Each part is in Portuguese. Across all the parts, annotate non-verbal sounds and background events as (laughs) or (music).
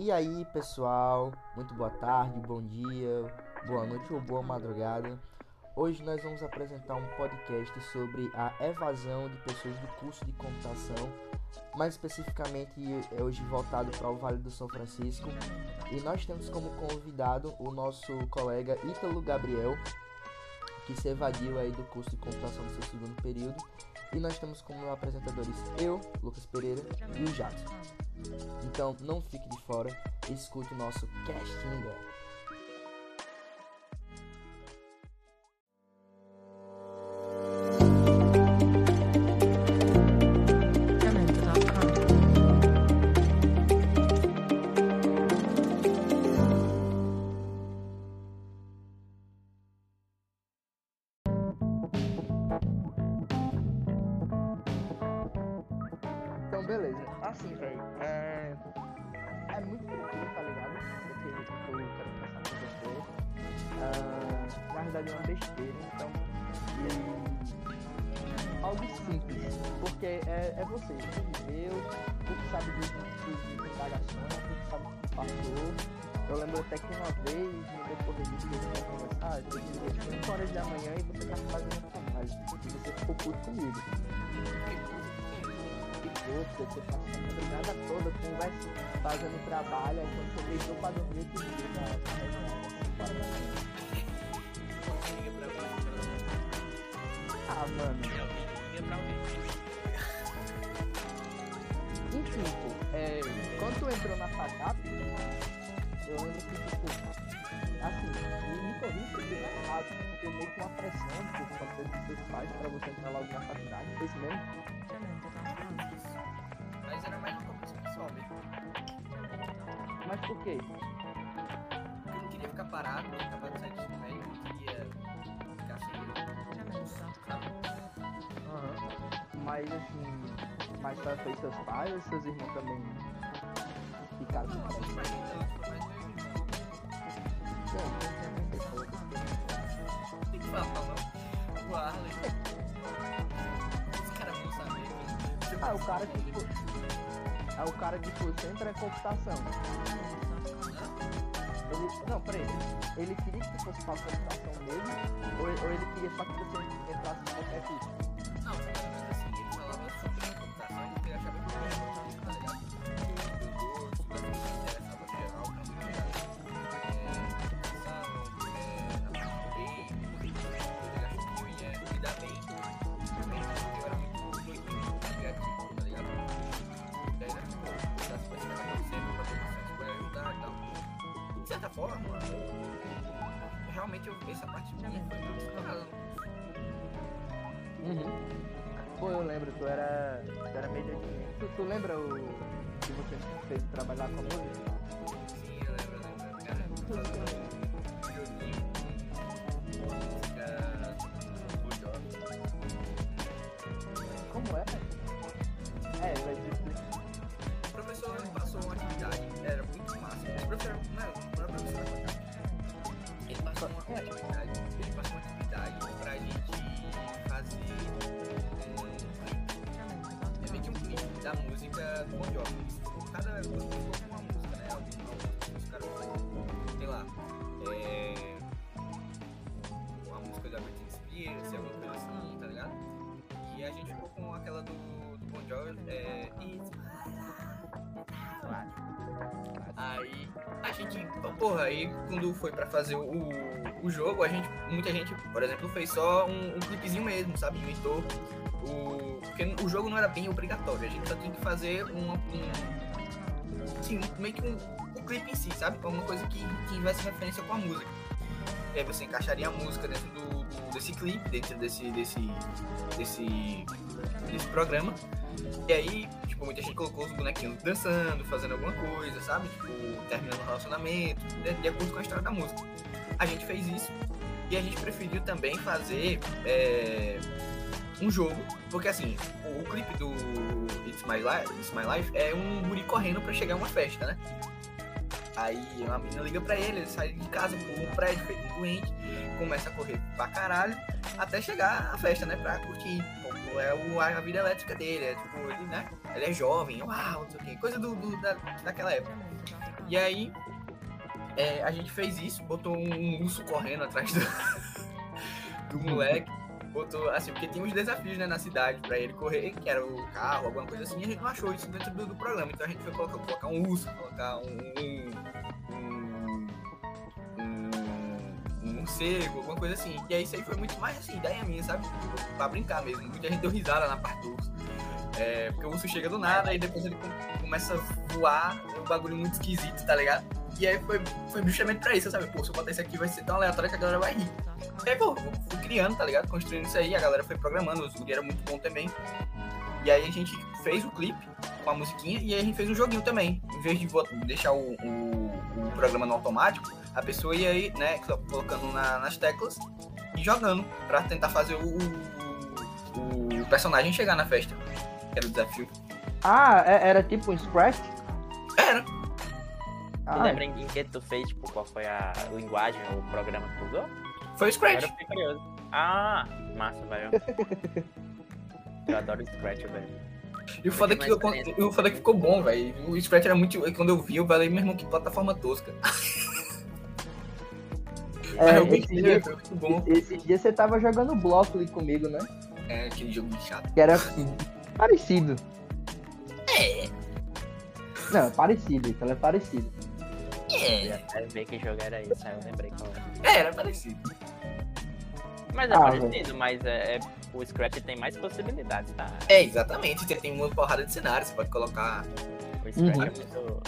E aí, pessoal, muito boa tarde, bom dia, boa noite ou boa madrugada. Hoje nós vamos apresentar um podcast sobre a evasão de pessoas do curso de computação, mais especificamente é hoje voltado para o Vale do São Francisco. E nós temos como convidado o nosso colega Ítalo Gabriel, que se evadiu aí do curso de computação no seu segundo período. E nós temos como apresentadores eu, Lucas Pereira e o Jackson. Então não fique de fora, escute o nosso casting. Entrou na FACAP, eu lembro que, tipo, assim, me, corrija se eu errado, eu meio com uma pressão por parte dos seus pais pra você entrar logo na faculdade, foi isso mesmo? Mas era mais no começo pessoal mesmo. Mas por quê? Eu não queria ficar parado, eu tava de sair do ensino médio, eu não queria ficar sem sabe? Aham. Mas assim, mas só foi seus pais ou seus irmãos também ficaram com. Tem que falar. O Arley. Os caras vão saber. que eu- Ah, o cara que foi. Ah, o cara que foi sempre é computação. Ele, não, peraí. Ele queria que tu fosse pra computação mesmo? Ou, ou ele queria só que você entrasse em qualquer curso? Lembro, tu era. Tu era meio doidinho. Tu, tu lembra o que você fez trabalhar com a música? Sim, eu lembro, eu lembro. Cara, porra, aí quando foi pra fazer o, o jogo, a gente, muita gente, por exemplo, fez só um, um clipezinho mesmo, sabe? Inventou o. Porque o jogo não era bem obrigatório, a gente só tinha que fazer um. um assim, meio que um, um clipe em si, sabe? Alguma coisa que, que tivesse referência com a música. E aí você encaixaria a música dentro do, do- desse clipe, dentro desse, desse, desse, desse programa. E aí, tipo, muita gente colocou os bonequinhos dançando, fazendo alguma coisa, sabe? Tipo, terminando o relacionamento, de, de acordo com a história da música. A gente fez isso e a gente preferiu também fazer é, um jogo, porque assim, o, o clipe do It's My, Life, It's My Life é um guri correndo pra chegar a uma festa, né? Aí uma menina liga pra ele, ele sai de casa por um prédio feito um doente, começa a correr pra caralho, até chegar à festa, né? Pra curtir. Tipo, é o, a vida elétrica dele, é tipo, ele, né? Ele é jovem, uau, não sei o quê, coisa do, do da, daquela época. E aí, é, a gente fez isso, botou um, um urso correndo atrás do, (laughs) do moleque. Botou, assim, porque tinha uns desafios, né, na cidade pra ele correr, que era o carro, alguma coisa assim, e a gente não achou isso dentro do, do programa. Então a gente foi colocar, colocar um urso, colocar um, um, morcego, alguma coisa assim. E aí isso aí foi muito mais assim, ideia minha, sabe? Pra brincar mesmo. Muita gente deu risada na parte do urso. É, porque o urso chega do nada e depois ele com- começa a voar, é um bagulho muito esquisito, tá ligado? E aí foi, foi justamente pra isso, sabe? Pô, se eu botar isso aqui vai ser tão aleatório que a galera vai rir. E aí, pô, fui criando, tá ligado? Construindo isso aí, a galera foi programando, o Zuri era muito bom também. E aí a gente fez o clipe com a musiquinha e aí a gente fez um joguinho também. Em vez de deixar o, o, o programa no automático, a pessoa ia aí, né, colocando na- nas teclas e jogando pra tentar fazer o, o, o personagem chegar na festa. Era o desafio. Ah, é- era tipo um Scratch? Era. Tu Ah, lembra em que tu fez, tipo, qual foi a linguagem, o programa que tu usou? Foi o Scratch. Agora eu fiquei curioso. Ah, massa, velho. (laughs) Eu adoro Scratch, velho. E o foda é que, eu- e o foda é que ficou bom, velho. O Scratch era muito. Quando eu vi, eu falei, meu irmão, que plataforma tosca. (laughs) É, eu esse dia, muito bom. esses dias você tava jogando bloco ali comigo, né? É aquele jogo chato. Que era parecido. (laughs) É, Não, é parecido, então é parecido. Eu é. até ver que jogo era esse, aí eu lembrei qual era. É, era parecido. Mas é Ah, parecido, mas é, é- o Scratch tem mais possibilidades, tá? É, exatamente. Você tem uma porrada de cenário, você pode colocar. O Scratch Uhum. é, muito,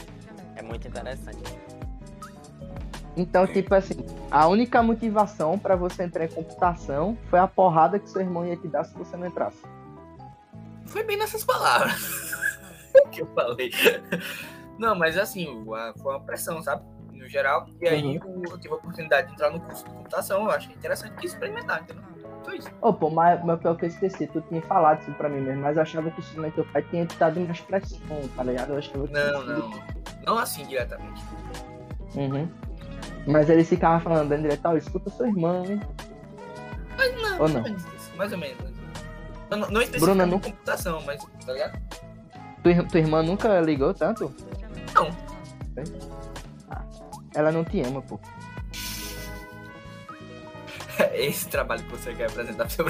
é muito interessante. Então, tipo assim, a única motivação pra você entrar em computação foi a porrada que seu irmão ia te dar se você não entrasse. Foi bem nessas palavras (laughs) que eu falei. Não, mas assim, foi uma pressão, sabe? Geral. E aí o- eu tive a oportunidade de entrar no curso de computação. Eu achei interessante experimentar, entendeu? Só isso. Ô, pô, mas, mas pior que eu esqueci, tu tinha falado isso pra mim mesmo, mas eu achava que isso teu pai tinha dado mais pressão, tá ligado? Eu achava que Não, não. Não assim diretamente. Uhum. Mas ele ficava falando dentro direto, ó, escuta sua irmã, hein? Não, Ou mais não? ou isso. Mais ou menos. Não, não, não Bruna, não- computação, mas, tá ligado? Tua, tua irmã nunca ligou tanto? Não. Ela não te ama, pô. (laughs) Esse trabalho que você quer apresentar pro seu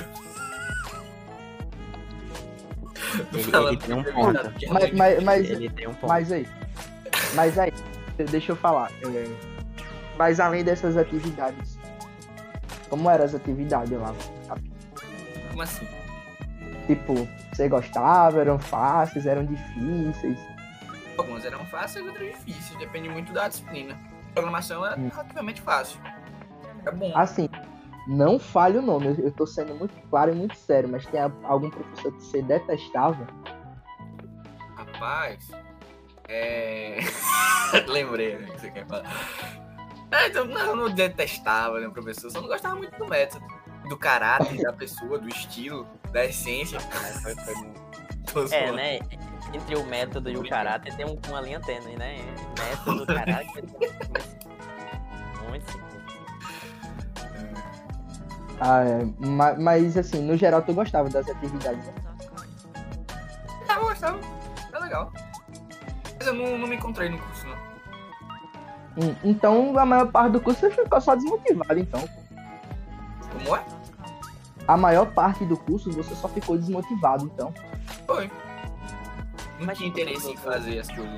Ele, ele tem um ponto. Mas, mas, mas, Ele tem um ponto. mas aí, mas aí, deixa eu falar. é, mas além dessas atividades, como eram as atividades lá? Como assim? Tipo, você gostava, eram fáceis, eram difíceis? Algumas eram fáceis, outras difíceis. Depende muito da disciplina. Programação é Hum. relativamente fácil. É bom. Assim, não falhe o nome, eu, eu tô sendo muito claro e muito sério, mas tem algum professor que você detestava? Rapaz. É. (laughs) Lembrei né, que você quer falar. É, então, não, eu não detestava, né, professor? Só não gostava muito do método. Do caráter da pessoa, do estilo, da essência. Mas foi- foi muito- Tô É, né? Entre o método e o caráter tem um- uma linha tênue, né? Método, caráter. (laughs) Muito simples. Ah, é, ma- mas assim, no geral tu gostava das atividades. né? Ah, eu gostava. É legal. Mas eu não, não me encontrei no curso, não. Hum, Então a maior parte do curso você ficou só desmotivado, então. Como é? A maior parte do curso você só ficou desmotivado, então. Foi. Não Mas tinha interesse em fazer as coisas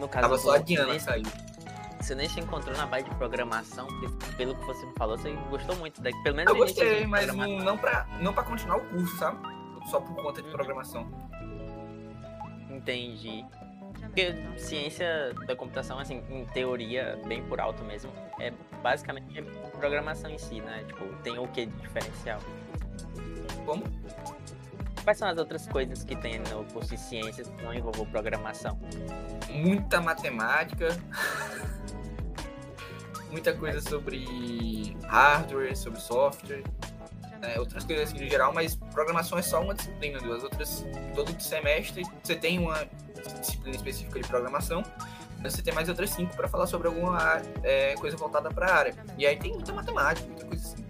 no caso, Tava só a nem- sair. Você nem se encontrou na parte de programação, porque pelo que você me falou, você gostou muito daqui. Pelo menos Eu gostei, mas não, não, pra, não pra continuar o curso, sabe? Só por conta de Uhum. programação. Entendi. Porque ciência da computação, assim, em teoria, bem por alto mesmo, é basicamente programação em si, né? Tipo, tem o que de diferencial? Como? Quais são as outras coisas que tem no curso de ciências que não envolvam programação? Muita matemática. Muita coisa sobre hardware, sobre software. né, outras coisas assim no geral, mas programação é só uma disciplina. As outras, todo semestre você tem uma disciplina específica de programação. Você tem mais outras cinco para falar sobre alguma é, coisa voltada para a área. E aí tem muita matemática, muita coisa assim.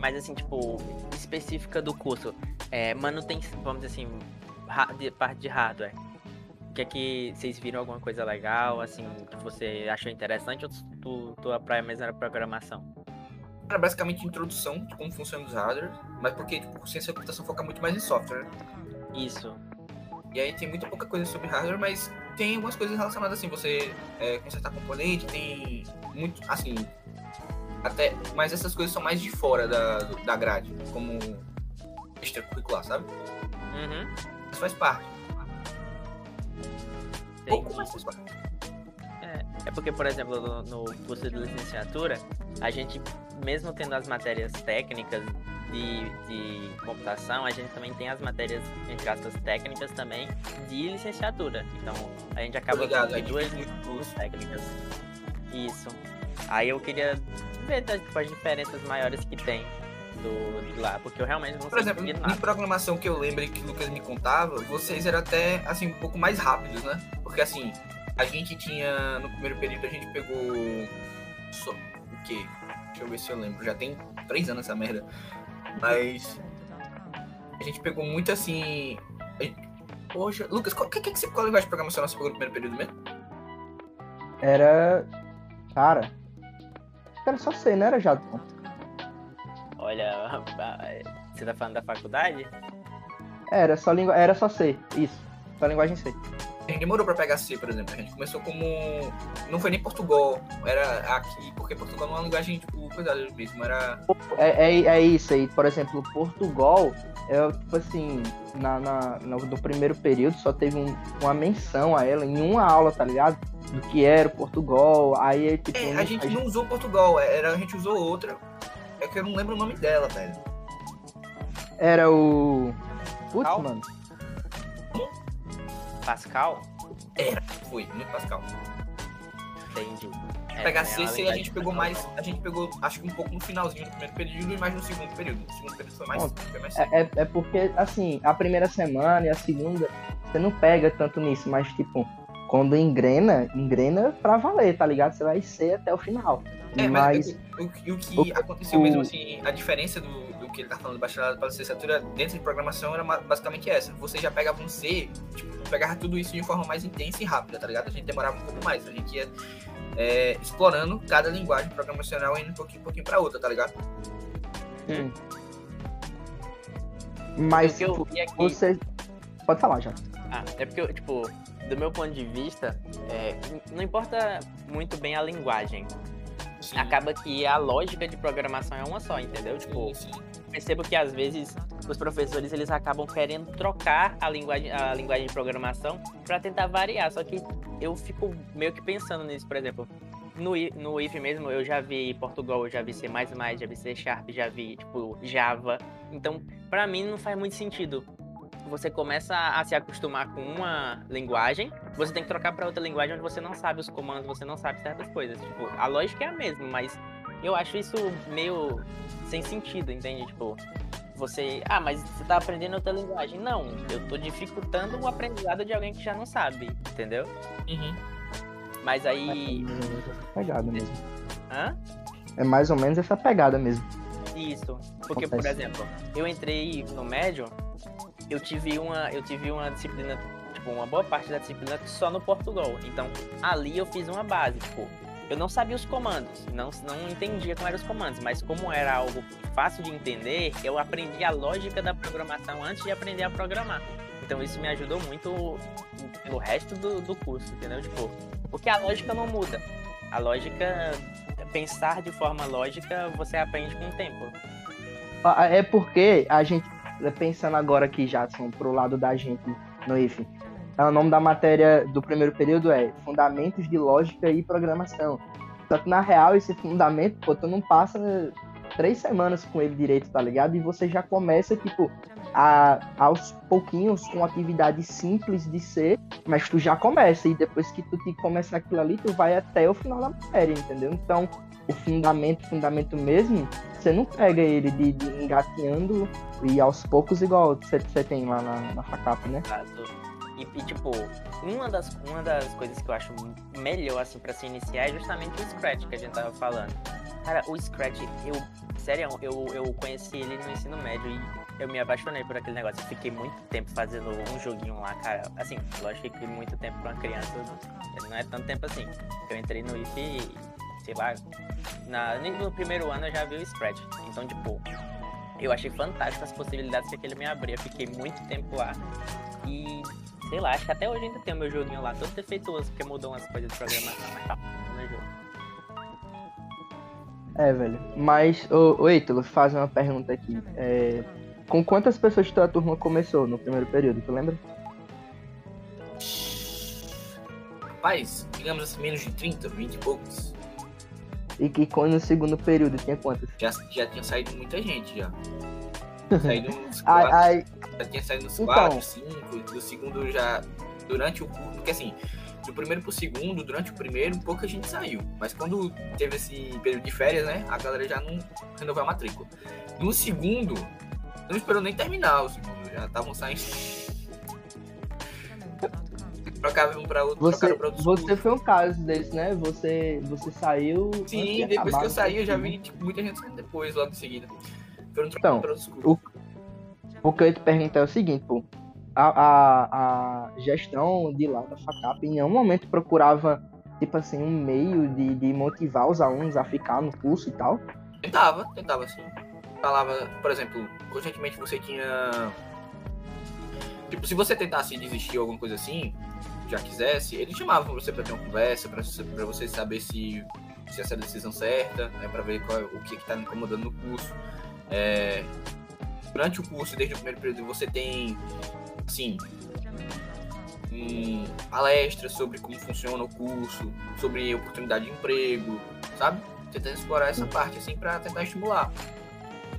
Mas assim, tipo, específica do curso, é, manutenção, vamos dizer assim, de, parte de hardware. O que é que vocês viram alguma coisa legal, assim, que você achou interessante ou tu, tua praia mesmo era programação? Era basicamente introdução de como funciona os hardware, mas porque tipo, ciência da computação foca muito mais em software. né? Isso. E aí tem muita pouca coisa sobre hardware, mas tem algumas coisas relacionadas assim, você é, consertar componente, tem muito, assim, até, mas essas coisas são mais de fora da, da grade, como extracurricular, sabe? Uhum. Mas faz parte. Pouco, entendi. mas faz parte. É porque, por exemplo, no, no curso de licenciatura, a gente, mesmo tendo as matérias técnicas de, de computação, a gente também tem as matérias, entre aspas, técnicas também de licenciatura. Então, a gente acaba Obrigado, com duas tem muito duas curso. técnicas. Isso. Aí eu queria ver tipo, as diferenças maiores que tem do, de lá, porque eu realmente não Por sei exemplo, de em nada. programação que eu lembro que o Lucas me contava, vocês eram até assim um pouco mais rápidos, né? Porque assim, a gente tinha no primeiro período a gente pegou só, o quê? Deixa eu ver se eu lembro. Já tem três anos essa merda. Mas a gente pegou muito assim. a- Poxa, Lucas, qual, que, que, que você, qual linguagem de programação você pegou no primeiro período mesmo? Era. Cara. Era só C, não era Jadson? Olha, (laughs) você tá falando da faculdade? Era só, lingu... era só C, isso. Só linguagem C. A gente demorou pra pegar C, por exemplo. A gente começou como. Não foi nem Portugal, era aqui, porque Portugal não é uma linguagem, tipo, coisa mesmo, era. É, é, é isso aí. Por exemplo, Portugal, é, tipo assim, na, na, no, no primeiro período só teve um- uma menção a ela em uma aula, tá ligado? Do que era o Portugal. Aí, tipo. É, não- a gente não usou Portugal, era, a gente usou outra. É que eu não lembro o nome dela, velho. Era o. Putz, Qual? mano. Pascal? Foi, muito Pascal. Entendi. É, pegar é C a gente pegou Pascal. mais. A gente pegou, acho que um pouco no finalzinho do primeiro período e mais no segundo período. No segundo período foi mais, Bom, foi mais É, é, é porque, assim, a primeira semana e a segunda, você não pega tanto nisso, mas, tipo, quando engrena, engrena pra valer, tá ligado? Você vai ser até o final. É, mas. mas o, o- o que o- aconteceu o- mesmo assim, a diferença do, do que ele tá falando do bacharelado para licenciatura dentro de programação era basicamente essa. Você já pegava um C, tipo, pegava tudo isso de forma mais intensa e rápida, tá ligado? A gente demorava um pouco mais, a gente ia é, explorando cada linguagem programacional indo um pouquinho, um pouquinho pra outra, tá ligado? Hum. Mas o que eu vi aqui. você. Pode falar já. Ah, é porque, tipo, do meu ponto de vista, é, não importa muito bem a linguagem. Sim. Acaba que a lógica de programação é uma só, entendeu? Tipo, Sim, sim. percebo que às vezes os professores eles acabam querendo trocar a linguagem, a linguagem de programação para tentar variar. Só que eu fico meio que pensando nisso, por exemplo. No, no IF mesmo, eu já vi Portugal, eu já vi C++, já vi C Sharp, já vi, tipo, Java. Então, pra mim, não faz muito sentido. Você começa a se acostumar com uma linguagem, você tem que trocar para outra linguagem onde você não sabe os comandos, você não sabe certas coisas. Tipo, a lógica é a mesma, mas eu acho isso meio sem sentido, entende? Tipo, você. Ah, mas você tá aprendendo outra linguagem. Não, eu tô dificultando o aprendizado de alguém que já não sabe, entendeu? Uhum. Mas aí. Essa pegada mesmo. Hã? É mais ou menos essa pegada mesmo. Isso. Porque, por Acontece. exemplo, eu entrei no médio, eu tive uma, eu tive uma disciplina, tipo, uma boa parte da disciplina só no Portugal. Então, ali eu fiz uma base, tipo, eu não sabia os comandos, não, não entendia como eram os comandos, mas como era algo fácil de entender, eu aprendi a lógica da programação antes de aprender a programar. Então isso me ajudou muito no resto do, do curso, entendeu? Tipo, porque a lógica não muda. A lógica, pensar de forma lógica, você aprende com o tempo. Ah, É porque a gente, pensando agora aqui, Jadson, pro lado da gente no IF, o nome da matéria do primeiro período é Fundamentos de Lógica e Programação. Só que na real, esse fundamento, pô, tu não passa três semanas com ele direito, tá ligado? E você já começa, tipo, a, aos pouquinhos com atividades simples de ser, mas tu já começa. E depois que tu te começa aquilo ali, tu vai até o final da matéria, entendeu? Então, o fundamento, fundamento mesmo, você não pega ele de, de engateando e aos poucos, igual você você tem lá na, na facapa, né? E, e, tipo, uma das, uma das coisas que eu acho melhor, assim, pra se iniciar é justamente o Scratch que a gente tava falando. Cara, o Scratch, eu. Sério, eu, eu conheci ele no ensino médio e eu me apaixonei por aquele negócio. Eu fiquei muito tempo fazendo um joguinho lá, cara. Assim, lógico que muito tempo pra uma criança não é tanto tempo assim. Eu entrei no IF e, sei lá, na, no primeiro ano eu já vi o Scratch. Então, tipo, eu achei fantástico as possibilidades que ele me abriu. Eu fiquei muito tempo lá. E, sei lá, acho que até hoje ainda tem o meu joguinho lá, todo defeituoso, porque mudou umas coisas de programação, mas tá, no jogo. É, velho. Mas, ô, ô Ítalo, faz uma pergunta aqui. É, com quantas pessoas tua turma começou no primeiro período, tu lembra? Rapaz, digamos assim, menos de 30, 20 e poucos. E que quando no segundo período tinha quantas? Já, já tinha saído muita gente já. (laughs) Saído uns quatro, ai, já tinha saído uns Então. 4, 5, do segundo já. Durante o curso, porque assim, do primeiro pro segundo, durante o primeiro, pouca gente saiu. Mas quando teve esse período de férias, né? A galera já não renovou a matrícula. No segundo, não esperou nem terminar o segundo, já estavam saindo. Trocavam um pra outro, você, pra outro você foi um caso desse, né? Você, você saiu. Sim, depois que eu saí, eu já o vi tipo, muita gente saindo depois, logo em seguida. Foram Então, pra outros cursos. O que eu ia te perguntar é o seguinte, pô. A, a, a gestão de lá da FACAP em nenhum momento procurava, tipo assim, um meio de, de motivar os alunos a ficar no curso e tal. Tentava, tentava sim. Falava, por exemplo, constantemente você tinha. Tipo, se você tentasse desistir ou alguma coisa assim, já quisesse, eles chamavam você pra ter uma conversa, pra, você- saber se, se essa é a decisão certa, né, pra ver qual, é- o que, tá me incomodando no curso. É, durante o curso, desde o primeiro período, você tem, assim, um, palestras sobre como funciona o curso, sobre oportunidade de emprego, sabe? Tentando explorar essa parte, assim, pra tentar estimular.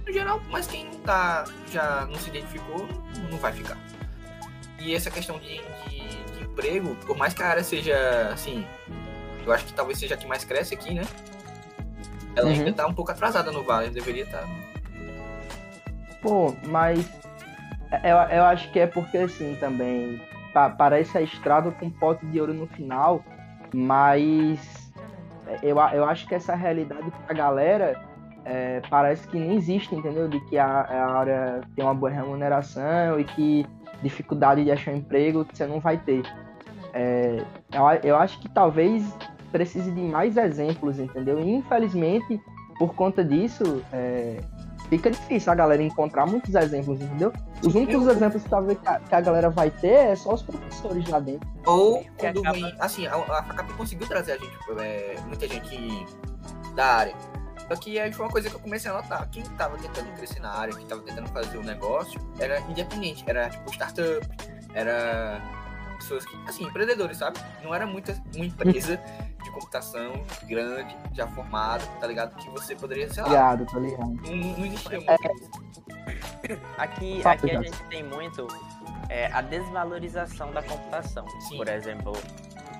No geral, mas quem não tá, já não se identificou, não vai ficar. E essa questão de- de emprego, por mais que a área seja, assim, eu acho que talvez seja a que mais cresce aqui, né? Ela Uhum. ainda tá um pouco atrasada no Vale, deveria estar. Pô, mas eu, eu acho que é porque assim também pa- parece a estrada com um pote de ouro no final, mas eu, a- eu acho que essa realidade pra galera é, parece que não existe, entendeu? De que a, a área tem uma boa remuneração e que dificuldade de achar um emprego você não vai ter. É, eu, eu acho que talvez precise de mais exemplos, entendeu? E infelizmente, por conta disso, é, fica difícil a galera encontrar muitos exemplos, entendeu? Os únicos exemplos que talvez que a, que a galera vai ter é só os professores lá dentro. Ou Que quando acaba-. Assim, a, a FACAP conseguiu trazer a gente, é, muita gente da área. Só que aí foi uma coisa que eu comecei a notar. Quem tava tentando crescer na área, quem tava tentando fazer o negócio, era independente. Era tipo startup, era pessoas que, assim, empreendedores, sabe? Não era muita, uma empresa de computação grande, já formada, tá ligado? Que você poderia, sei lá, Ligado, tá ligado? não, não existia muito isso. Aqui, aqui a gente tem muito é, a desvalorização da computação. Sim. Por exemplo,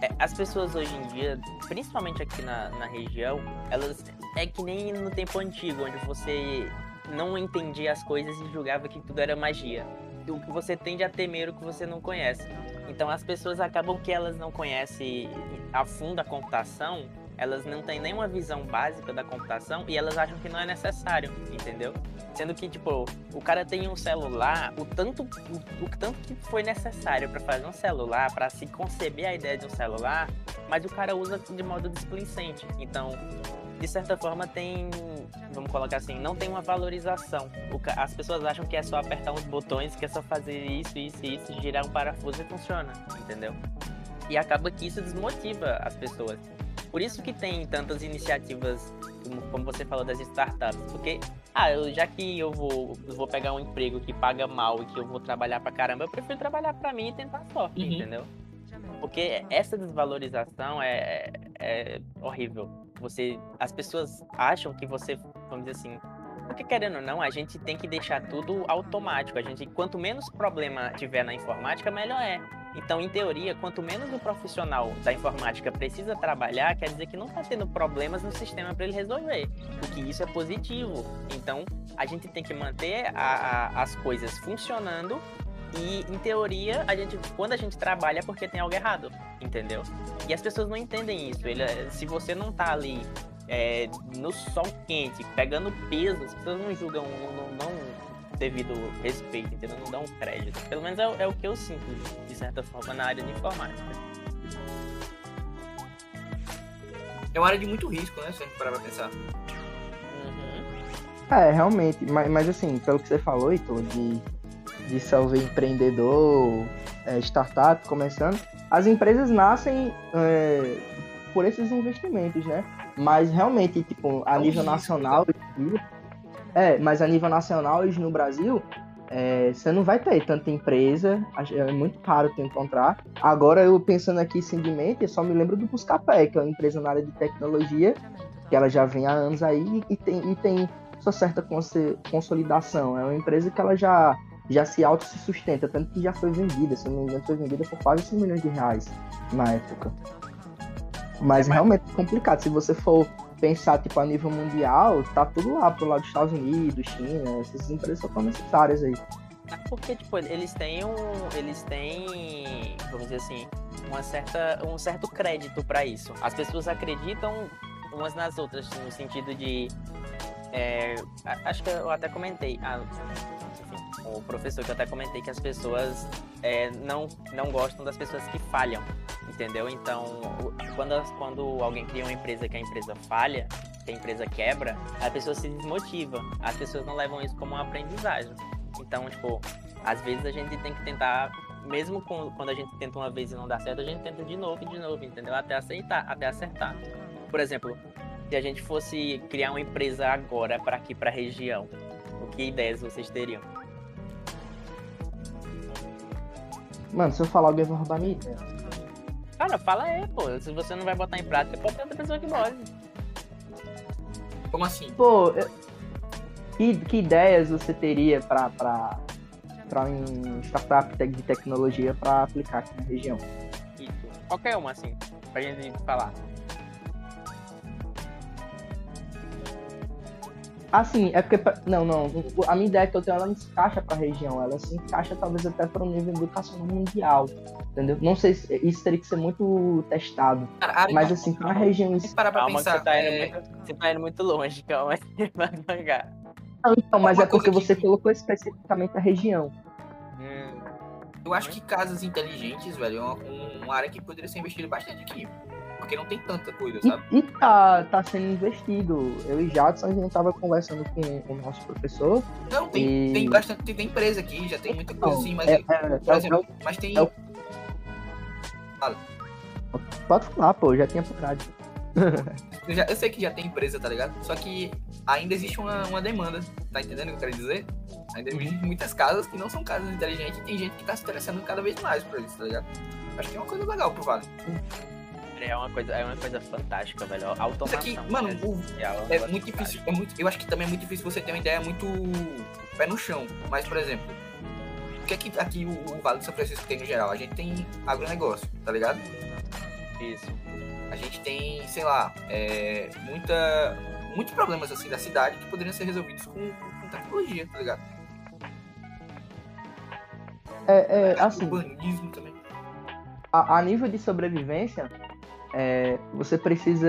é, as pessoas hoje em dia, principalmente aqui na, na região, elas é que nem no tempo antigo, onde você não entendia as coisas e julgava que tudo era magia. O que você tende a temer o que você não conhece. Então as pessoas acabam que elas não conhecem a fundo a computação, elas não têm nenhuma visão básica da computação e elas acham que não é necessário, entendeu? Sendo que, tipo, o cara tem um celular, o tanto, o, o tanto que foi necessário para fazer um celular, para se conceber a ideia de um celular, mas o cara usa de modo displicente. Então, de certa forma, tem, vamos colocar assim, não tem uma valorização. As pessoas acham que é só apertar uns botões, que é só fazer isso, isso e isso, girar um parafuso e funciona, entendeu? E acaba que isso desmotiva as pessoas. Por isso que tem tantas iniciativas, como- como você falou das startups, porque ah, eu, já que eu vou, eu vou pegar um emprego que paga mal e que eu vou trabalhar pra caramba, eu prefiro trabalhar pra mim e tentar sorte, Uhum. entendeu? Porque essa desvalorização é, é horrível. Você, as pessoas acham que você, vamos dizer assim, porque querendo ou não, a gente tem que deixar tudo automático. A gente, quanto menos problema tiver na informática, melhor é. Então, em teoria, quanto menos o profissional da informática precisa trabalhar, quer dizer que não está tendo problemas no sistema para ele resolver. Porque isso é positivo. Então, a gente tem que manter a- a- as coisas funcionando e, em teoria, a gente, quando a gente trabalha é porque tem algo errado, entendeu? E as pessoas não entendem isso. Ele, se você não tá ali é, no sol quente, pegando peso, as pessoas não julgam, não, não, não devido respeito, entendeu? Não dão crédito. Pelo menos é, é, o que eu sinto, de certa forma, na área de informática. É uma área de muito risco, né? Se a gente parar pra pensar. Uhum. É, realmente. Mas, mas assim, pelo que você falou, Heitor, de, de salvar empreendedor, é, startup começando, as empresas nascem é, por esses investimentos, né? Mas realmente, tipo, a é nível nacional, né? é, mas a nível nacional hoje no Brasil, é, você não vai ter tanta empresa, é muito caro te encontrar. Agora, eu pensando aqui sim de mente, eu só me lembro do Buscapé, que é uma empresa na área de tecnologia, que ela já vem há anos aí e tem, e tem sua certa consolidação. É uma empresa que ela já, já se auto se sustenta, tanto que já foi vendida, se não me engano, foi vendida por quase 100 milhões de reais na época. Mas é, realmente é complicado. Se você for pensar tipo, a nível mundial, tá tudo lá pro lado dos Estados Unidos, China, essas empresas são necessárias aí. É porque, tipo, eles têm um. Eles têm, vamos dizer assim, uma certa, um certo crédito para isso. As pessoas acreditam umas nas outras, no sentido de. É, acho que eu até comentei. Ah, enfim, o professor que eu até comentei que as pessoas é, não, não gostam das pessoas que falham entendeu? Então, quando, quando alguém cria uma empresa que a empresa falha, que a empresa quebra, a pessoa se desmotiva. As pessoas não levam isso como uma aprendizagem. Então, tipo, às vezes a gente tem que tentar, mesmo quando a gente tenta uma vez e não dá certo, a gente tenta de novo e de novo, entendeu? Até aceitar, até acertar. Por exemplo, se a gente fosse criar uma empresa agora para aqui, para a região, o que ideias vocês teriam? Mano, se eu falar alguém vai roubar minha ideia. Cara, fala aí, pô. Se você não vai botar em prática, pode ter outra pessoa que pode. Como assim? Pô, que, que ideias você teria pra, pra, pra um startup de tecnologia pra aplicar aqui na região? Isso. Qualquer uma, assim, pra gente falar. Assim, é porque. Não, não. A minha ideia é que eu tenho, ela não se encaixa pra região. Ela se encaixa talvez até para o nível educacional mundial. Entendeu? Não sei se isso teria que ser muito testado. Cara, mas assim, para a região. Isso... Parar pra calma, pensar. Você tá, indo é... muito, você tá indo muito longe, calma. (laughs) Vai devagar. Não, então, mas é porque você que... colocou especificamente a região. Hum. Eu acho que casas inteligentes, velho, é uma, uma área que poderia ser investida bastante aqui porque não tem tanta coisa, sabe? E, e tá, tá sendo investido. Eu e Jadson, a gente tava conversando com o nosso professor. Não, tem, e... tem bastante, tem, empresa aqui, já tem muita coisa assim, mas, é, é, por é, exemplo, é, mas tem... É Fala. Pode falar, pô, já tinha procurado. eu, já, eu sei que já tem empresa, tá ligado? Só que ainda existe uma, uma demanda, tá entendendo o que eu quero dizer? Ainda uhum. existem muitas casas que não são casas inteligentes e tem gente que tá se interessando cada vez mais por isso, tá ligado? Acho que é uma coisa legal pro Vale. É uma coisa, é uma coisa fantástica, velho. Automação. Isso aqui, mano, o, é, é muito difícil. É muito, eu acho que também é muito difícil você ter uma ideia muito pé no chão. Mas, por exemplo, o que é que aqui o, o Vale de São Francisco tem no geral? A gente tem agronegócio, tá ligado? Isso. A gente tem, sei lá, é, muita, muitos problemas assim da cidade que poderiam ser resolvidos com, com tecnologia, tá ligado? É, é assim. Urbanismo também. A, a nível de sobrevivência, é, você precisa.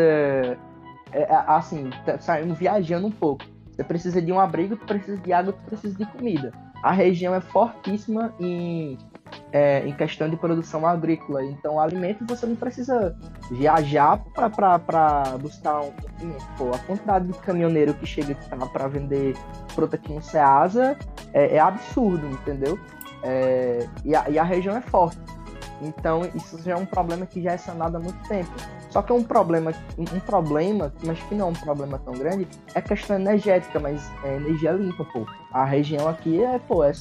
É, é assim, tá viajando um pouco. Você precisa de um abrigo, tu precisa de água, tu precisa de comida. A região é fortíssima em, é, em questão de produção agrícola. Então, alimento você não precisa viajar para buscar um. Pô, a quantidade de caminhoneiro que chega para vender fruta aqui no Ceasa é, é absurdo, entendeu? É, e, a, e a região é forte. Então, isso já é um problema que já é sanado há muito tempo. Só que é um problema, um problema, mas que não é um problema tão grande, é a questão energética, mas é energia limpa, pô. A região aqui é, pô, é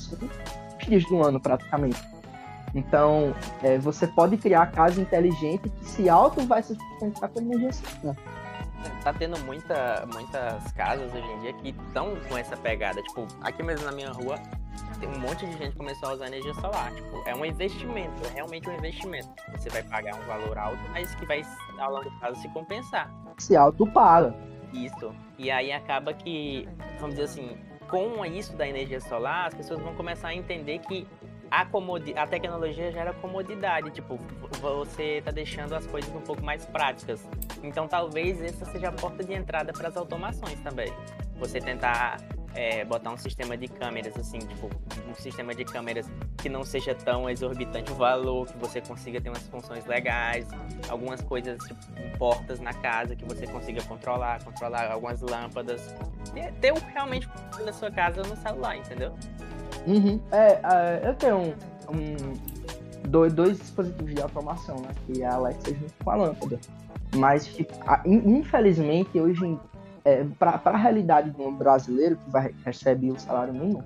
dias do ano praticamente. Então, é, você pode criar casa inteligente que se auto vai se sustentar com energia limpa. Tá tendo muita, muitas casas hoje em dia que estão com essa pegada. Tipo, aqui mesmo na minha rua, tem um monte de gente começou a usar energia solar. Tipo, é um investimento, é realmente um investimento. Você vai pagar um valor alto, mas que vai, ao longo do prazo, se compensar. Se auto-paga. Isso. E aí acaba que, vamos dizer assim, com isso da energia solar, as pessoas vão começar a entender que a, comodi a tecnologia gera comodidade, tipo, você tá deixando as coisas um pouco mais práticas. Então talvez essa seja a porta de entrada para as automações também. Você tentar é, botar um sistema de câmeras, assim, tipo, um sistema de câmeras que não seja tão exorbitante o valor, que você consiga ter umas funções legais, algumas coisas, tipo, portas na casa que você consiga controlar, controlar algumas lâmpadas. Ter, um, realmente na sua casa no celular, entendeu? Uhum. É, uh, eu tenho um, um dois, dois, dispositivos de automação, né? Que a Alexa junto com a lâmpada. Mas, tipo, infelizmente, hoje é, para a realidade de um brasileiro que vai recebe o salário mínimo,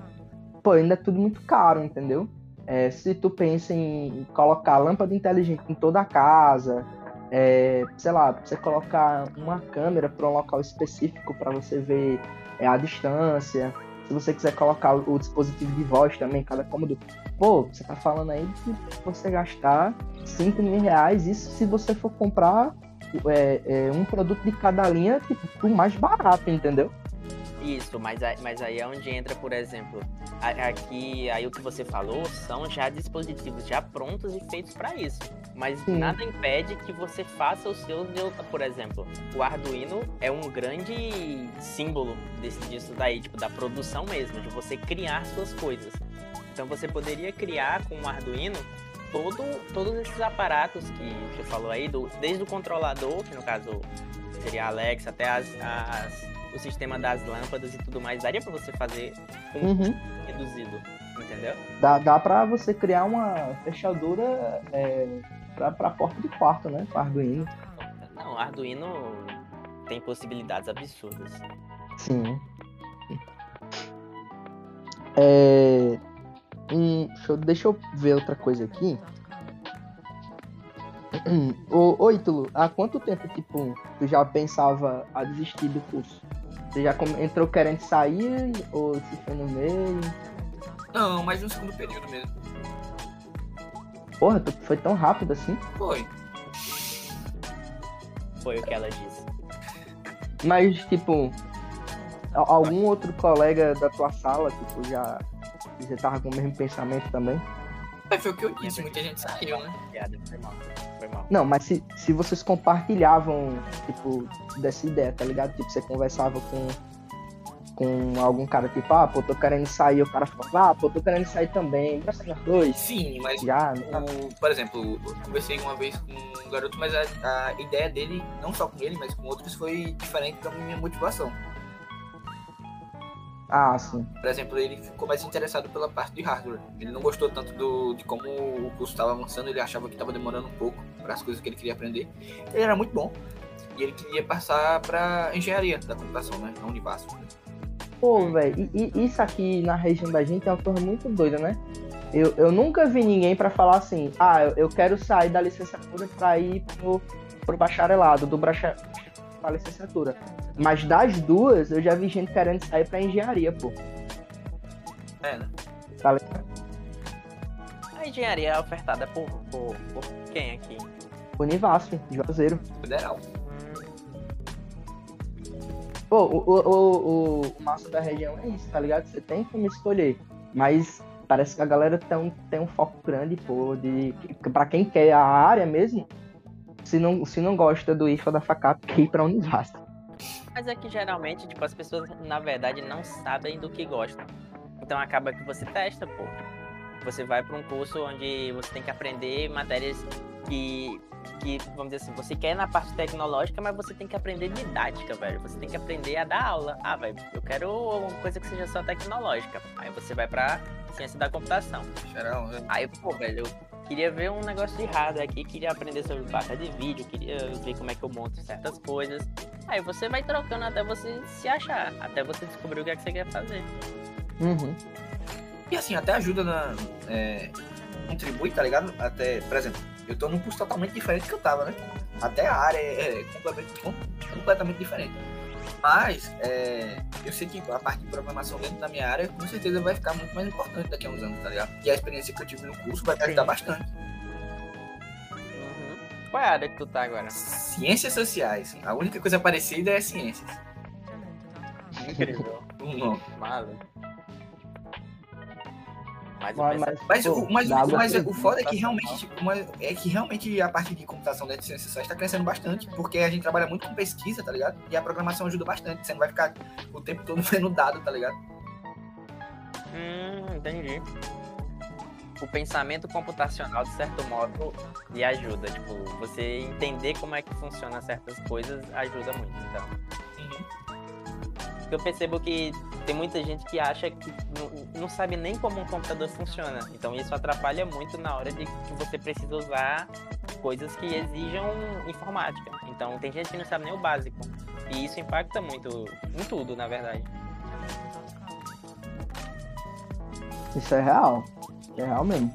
pô, ainda é tudo muito caro, entendeu? É, se tu pensa em colocar lâmpada inteligente em toda a casa, é, sei lá, você colocar uma câmera para um local específico para você ver é, a distância, se você quiser colocar o dispositivo de voz também, cada cômodo, pô, você tá falando aí de você gastar 5 mil reais, isso se você for comprar é, é, um produto de cada linha, tipo, o mais barato, entendeu? Isso, mas, mas aí é onde entra, por exemplo, aqui, aí o que você falou são já dispositivos já prontos e feitos para isso. Mas Sim. nada impede que você faça o seu, por exemplo, o Arduino é um grande símbolo desse, disso daí, tipo, da produção mesmo, de você criar suas coisas. Então você poderia criar com o Arduino todo, todos esses aparatos que você falou aí, do, desde o controlador, que no caso seria a Alexa, até as, as, o sistema das lâmpadas e tudo mais, daria para você fazer com uhum. reduzido, entendeu? Dá, dá para você criar uma fechadura é, para a porta do quarto, né? Com Arduino. Não, Arduino tem possibilidades absurdas. Sim. É, um. Deixa eu, deixa eu ver outra coisa aqui. (clears throat) Ô, ô Ítalo, há quanto tempo, tipo, tu já pensava a desistir do curso? Você já entrou querendo sair ou se foi no meio? Não, mais no segundo período mesmo. Porra, tu foi tão rápido assim? Foi. Foi o que ela disse. Mas, tipo, algum outro colega da tua sala, tipo, já você tava com o mesmo pensamento também? foi o que eu disse, muita gente saiu, né? Foi mal, foi mal. Não, mas se, se vocês compartilhavam, tipo, dessa ideia, tá ligado? Tipo, você conversava com, com algum cara, tipo, ah, pô, tô querendo sair, o cara falava, ah, pô, tô querendo sair também, pra sair dois. Sim, mas, Já, o, por exemplo, eu conversei uma vez com um garoto, mas a, a ideia dele, não só com ele, mas com outros, foi diferente da minha motivação. Ah, sim. Por exemplo, ele ficou mais interessado pela parte de hardware. Ele não gostou tanto do, de como o curso estava avançando, ele achava que estava demorando um pouco para as coisas que ele queria aprender. Ele era muito bom e ele queria passar para engenharia da computação, né? A Univasf. Pô, velho, isso aqui na região da gente é uma coisa muito doida, né? Eu, eu nunca vi ninguém para falar assim, ah, eu, eu, quero sair da licenciatura para ir pro, pro bacharelado, do para licenciatura. Mas das duas, eu já vi gente querendo sair pra engenharia, pô. É, né? Tá A engenharia é ofertada por, por, por quem aqui? Univasf, Juazeiro. Federal. Pô, o, o, o, o, massa da região é isso, tá ligado? Você tem como escolher. Mas parece que a galera tem um, tem um foco grande, pô, de. Pra quem quer a área mesmo, se não, se não gosta do IFA da FACAP, que ir pra Univasf. Mas é que geralmente, tipo, as pessoas, na verdade, não sabem do que gostam. Então acaba que você testa, pô. Você vai para um curso onde você tem que aprender matérias que, que, vamos dizer assim, você quer na parte tecnológica, mas você tem que aprender didática, velho. Você tem que aprender a dar aula. Ah, velho, eu quero uma coisa que seja só tecnológica. Aí você vai pra ciência da computação. Geral, né? Aí, pô, velho, eu queria ver um negócio de hardware aqui, queria aprender sobre placa de vídeo, queria ver como é que eu monto certas coisas. Aí você vai trocando até você se achar, até você descobrir o que é que você quer fazer. Uhum. E assim, até ajuda na. É, contribui, tá ligado? Até, por exemplo, eu tô num curso totalmente diferente que eu tava, né? Até a área é, é completamente, completamente diferente. Mas é, eu sei que a parte de programação dentro da minha área com certeza vai ficar muito mais importante daqui a uns anos, tá ligado? E a experiência que eu tive no curso vai me ajudar bastante. Uhum. Qual é a área que tu tá agora? Ciências sociais. A única coisa parecida é ciências. Incrível. (laughs) um nome. Mas, Mas, penso- Mas, pô, o, mas, mas o foda é que realmente, tipo, uma- é que realmente a parte de computação dentro de ciências sociais está crescendo bastante, porque a gente trabalha muito com pesquisa, tá ligado? E a programação ajuda bastante. Você não vai ficar o tempo todo (laughs) vendo dado, tá ligado? Hum, entendi. O pensamento computacional, de certo modo, lhe ajuda. Tipo, você entender como é que funciona certas coisas ajuda muito. Então, Uhum. eu percebo que tem muita gente que acha que não, não sabe nem como um computador funciona. Então, isso atrapalha muito na hora de que você precisa usar coisas que exijam informática. Então, tem gente que não sabe nem o básico. E isso impacta muito em tudo, na verdade. Isso é real. É real mesmo.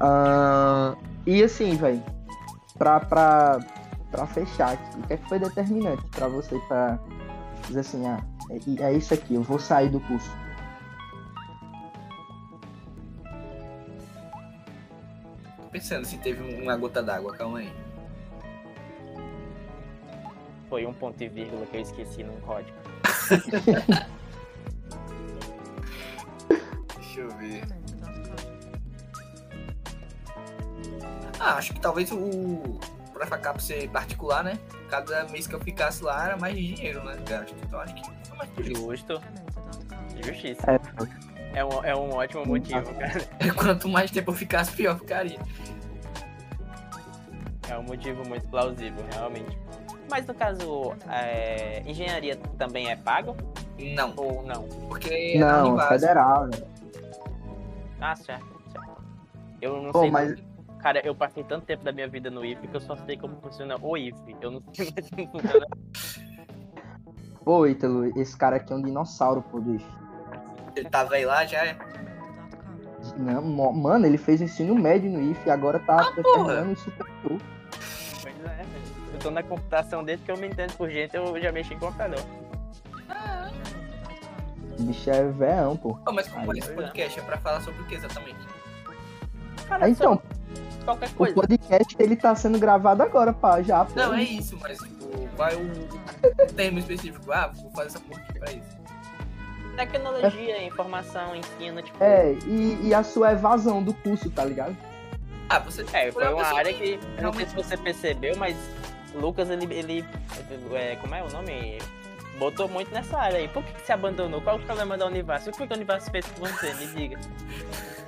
Ah, e assim, velho, pra, pra, pra fechar o que, é que foi determinante pra você pra dizer assim, ah, é, é isso aqui, eu vou sair do curso? Tô pensando se teve uma gota d'água, calma aí. Foi um ponto e vírgula que eu esqueci num código. (laughs) Deixa eu ver. Ah, acho que talvez o pra facap ser particular, né? Cada mês que eu ficasse lá era mais dinheiro, né? Gasto. Então acho que foi mais. Justo. Justiça. É, É um, é um ótimo motivo, cara. (laughs) Quanto mais tempo eu ficasse, pior ficaria. É um motivo muito plausível, realmente. Mas no caso, é, engenharia também é pago Não, ou não? porque é não, Univaz. federal, né? Ah, certo, certo. Eu não Pô, sei. mas- Cara, eu passei tanto tempo da minha vida no IF que eu só sei como funciona o IF. Eu não sei mais como funciona. Pô, Ítalo, esse cara aqui é um dinossauro, pô, bicho. Ele tá velho lá, já é. Não, mano, ele fez ensino médio no IF e agora tá terminando o Super Pro. Pois é, velho. eu tô na computação desde que eu me entendo por gente, eu já mexi em computador. O bicho é veão, pô. Pô, mas como Aí, esse pois é. podcast é pra falar sobre o que exatamente? Cara, Ah, então, qualquer o coisa. podcast ele tá sendo gravado agora, pá, já, pô. Não, é isso, mas tipo, qual é o termo específico? Ah, vou fazer essa porra aqui pra isso. Tecnologia, informação, ensino, tipo. É, e, e a sua evasão do curso, tá ligado? Ah, você. É, foi foi uma área que, eu não sei se você percebeu, mas Lucas, ele, ele é, como é o nome? Botou muito nessa área aí. Por que, que você abandonou? Qual o problema da Universo? O que, que a Universo fez com você? Me diga. (laughs)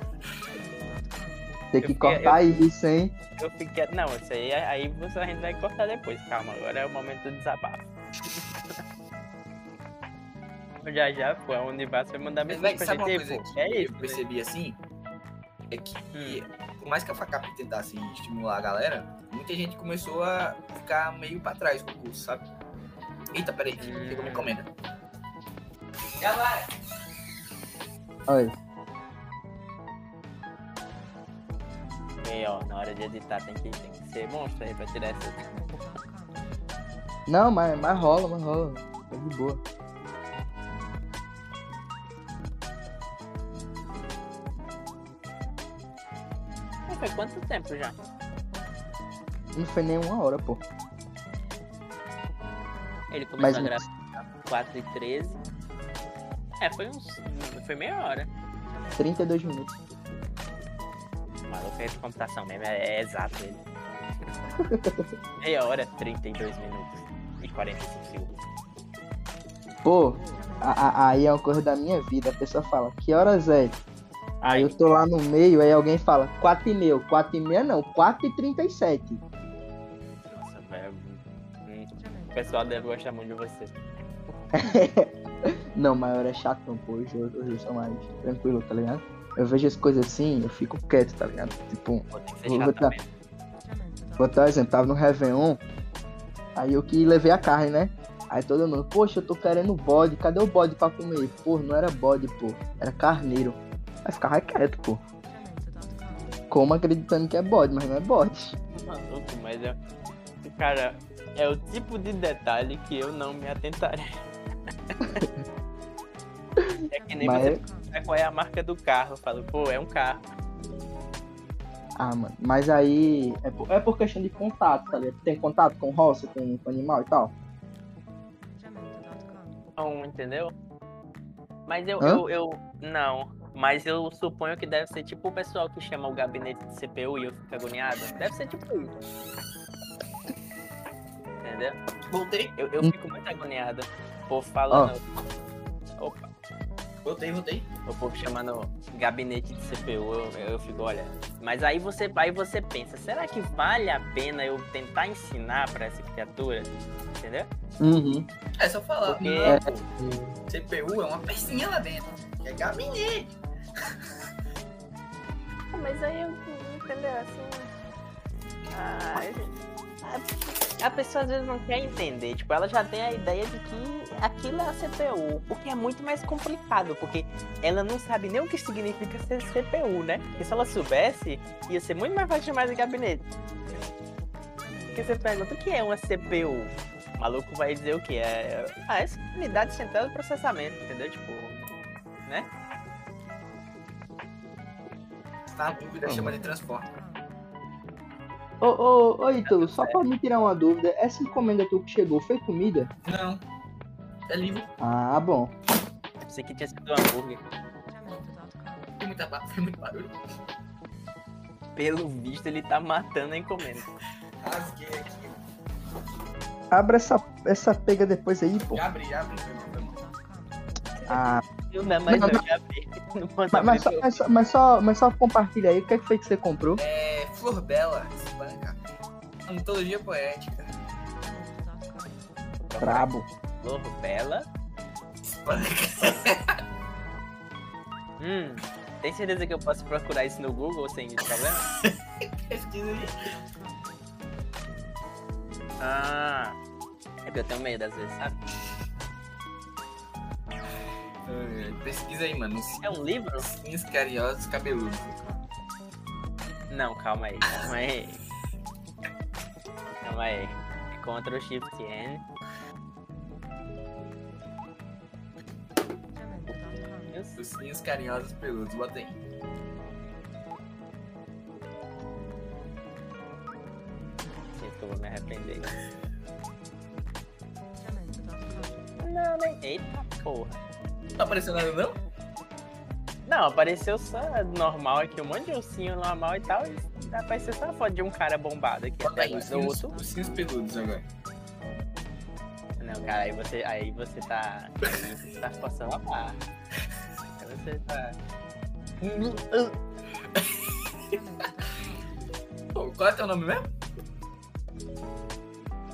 Tem Eu que fiquei- cortar isso, hein? Eu fiquei. Não, isso aí, aí você, a gente vai cortar depois. Calma, agora é o momento do desabafo. (laughs) já já, pô, a Universo vai mandar Mas, mensagem véi, pra sabe uma gente. coisa pô, que é eu isso. né? percebi assim? É que, Hum. por mais que a FACAP tentasse estimular a galera, muita gente começou a ficar meio pra trás com o curso, sabe? Eita, peraí, que Hum. chegou uma encomenda. Galera! Olha, E, ó, na hora de editar tem que, tem que ser monstro aí pra tirar essa. não, mas, mas rola, mas rola. Tá de boa. Mas Foi quanto tempo já? Não foi nem uma hora, pô. Ele começou Mas a gravar 4 e 13. É, foi uns. Foi meia hora. 32 minutos. O é de computação mesmo, é, é exato ele. (laughs) meia hora, 32 minutos e 45 segundos. Pô, a- a- aí é uma coisa da minha vida. A pessoa fala, que horas é? Aí eu tô lá no meio, aí alguém fala, 4 e meia. 4 e meia não, 4 e 37. Nossa, velho. Hum, o pessoal deve gostar muito de você. (laughs) Não, maior é chatão, pô. Hoje eu, hoje eu sou mais tranquilo, tá ligado? Eu vejo as coisas assim, eu fico quieto, tá ligado? Tipo, Vou botar- dar um exemplo, tava no Réveillon, aí eu que levei a carne, né? Aí todo mundo, poxa, eu tô querendo bode, cadê o bode pra comer? Pô, não era bode, pô, era carneiro. Aí ficava quieto, pô. Como acreditando que é bode, mas não é bode. Maluco, mas é. Cara, é o tipo de detalhe que eu não me atentarei. (laughs) é que nem Mas você é- perguntar qual é a marca do carro. Eu falo, pô, é um carro. Ah, mano, mas aí é por, é por questão de contato, tá ligado? Tem contato com roça, com, com animal e tal. Não, entendeu? Mas eu, eu, eu. Não. Mas eu suponho que deve ser tipo o pessoal que chama o gabinete de CPU e eu fico agoniado. Deve ser tipo isso. Entendeu? Voltei, Eu, eu Hum. fico muito agoniado. Povo falando. Opa, voltei, voltei. o povo chamando gabinete de CPU, eu, eu fico, olha. Mas aí você, aí você pensa, será que vale a pena eu tentar ensinar pra essa criatura? Entendeu? Uhum. É só falar. Porque Não, CPU é uma pecinha lá dentro. Que é gabinete. (laughs) Mas aí eu entendeu assim. ah, a, pessoa às vezes não quer entender. Tipo, ela já tem a ideia de que aquilo é a CPU. O que é muito mais complicado, porque ela não sabe nem o que significa ser CPU, né? Porque se ela soubesse, ia ser muito mais fácil chamar de gabinete. Porque você pergunta o que é uma CPU? O maluco vai dizer o que? É. Ah, essa unidade central de processamento, entendeu? Tipo. Né? Tá na dúvida, chama de transporte. Ô, ô, ô, Ítalo, só pra me tirar uma dúvida, essa encomenda que chegou foi comida? Não. É livre. Ah, bom. Pensei que tinha sido um hambúrguer. Tem muita ba- tem muito barulho. Pelo visto, ele tá matando a encomenda. Rasguei aqui. Abre essa, essa pega depois aí, pô. Já abri, já abri. foi foi. Ah, Não dá mais Mas- não, já vi. (laughs) Mas, mas, só, mas, só, mas, só, mas só compartilha aí, o que é que foi que você comprou? É Flor Bela, espanca. Antologia poética. Brabo. Flor Bela. Espanca. Hum, tem certeza que eu posso procurar isso no Google sem problema? (laughs) Pesquisa aí. Ah, é que eu tenho medo às vezes, sabe? É, Pesquisa aí, mano. É um livro? Cinhos carinhosos cabeludos. Não, calma aí, calma aí. Calma aí. Ctrl Shift N. Isso. Os cinhos carinhosos peludos, bota aí. Sinto que eu vou me arrepender. Não, nem. Eita porra. Tá aparecendo nada não? Não, apareceu só normal aqui, um monte de ursinho normal e tal. E apareceu só a foto de um cara bombado aqui. Bota aí, agora. os Do cinhos, outro. os cinhos peludos agora. Não, cara, aí você, aí você tá. Aí você tá forçando a barra. Aí você tá. Qual é teu nome mesmo?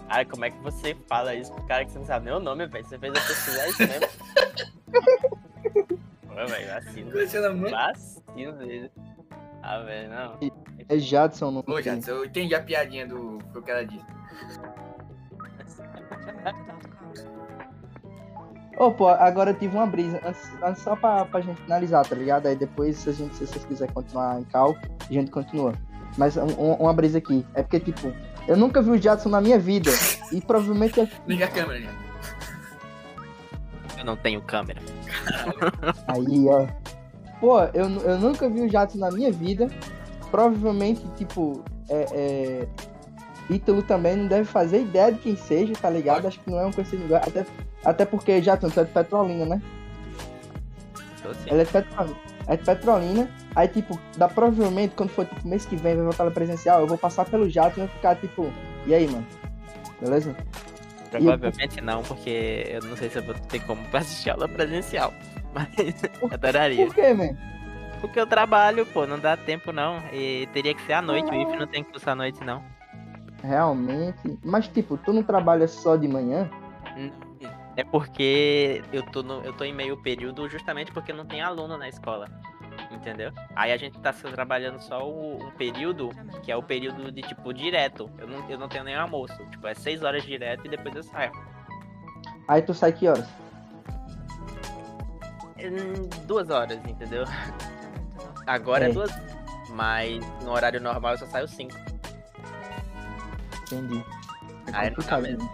Cara, como é que você fala isso pro cara que você não sabe nem o nome, velho? Você fez eu pesquisar isso mesmo? Pô, velho, vacilo. É seu nome mesmo? Vacilo dele. Ah, velho, não. É Jadson no Ô, Jadson, eu entendi a piadinha do que o cara disse. Ô, pô, agora eu tive uma brisa, antes, antes só pra, pra gente finalizar, tá ligado? Aí depois, se, a gente, se vocês quiserem continuar em cal, a gente continua. Mas um- um- uma brisa aqui, é porque, tipo, eu nunca vi o Jadson na minha vida, e provavelmente é Liga a câmera, já. Eu não tenho câmera. Aí, ó. Pô, eu, eu nunca vi o Jadson na minha vida. Provavelmente, tipo, é, é... Ítalo também não deve fazer ideia de quem seja, tá ligado? Acho que não é um conhecido lugar. Até, até porque tu é de Petrolina, né? Ela é de Petrolina. É de Petrolina. Aí, tipo, dá provavelmente, quando for tipo, mês que vem, vai voltar no presencial, eu vou passar pelo Jadson e vou ficar, tipo, e aí, mano? Beleza? Provavelmente não, porque eu não sei se eu vou ter como assistir aula presencial. (laughs) Mas adoraria. Por quê, man? Porque eu trabalho, pô, não dá tempo não. E teria que ser à noite, o IF não tem curso à noite não. Realmente. Mas, tipo, tu não trabalha só de manhã? É porque eu tô, no, eu tô em meio período justamente porque não tem aluno na escola. Entendeu? Aí a gente tá trabalhando só o, um período, que é o período de tipo direto. Eu não, eu não tenho nem almoço. Tipo, é seis horas direto e depois eu saio. Aí tu sai que horas? Hum, Duas horas, entendeu? Agora é, É. duas. Mas no horário normal eu só saio cinco. Entendi. É complicado, mesmo. né?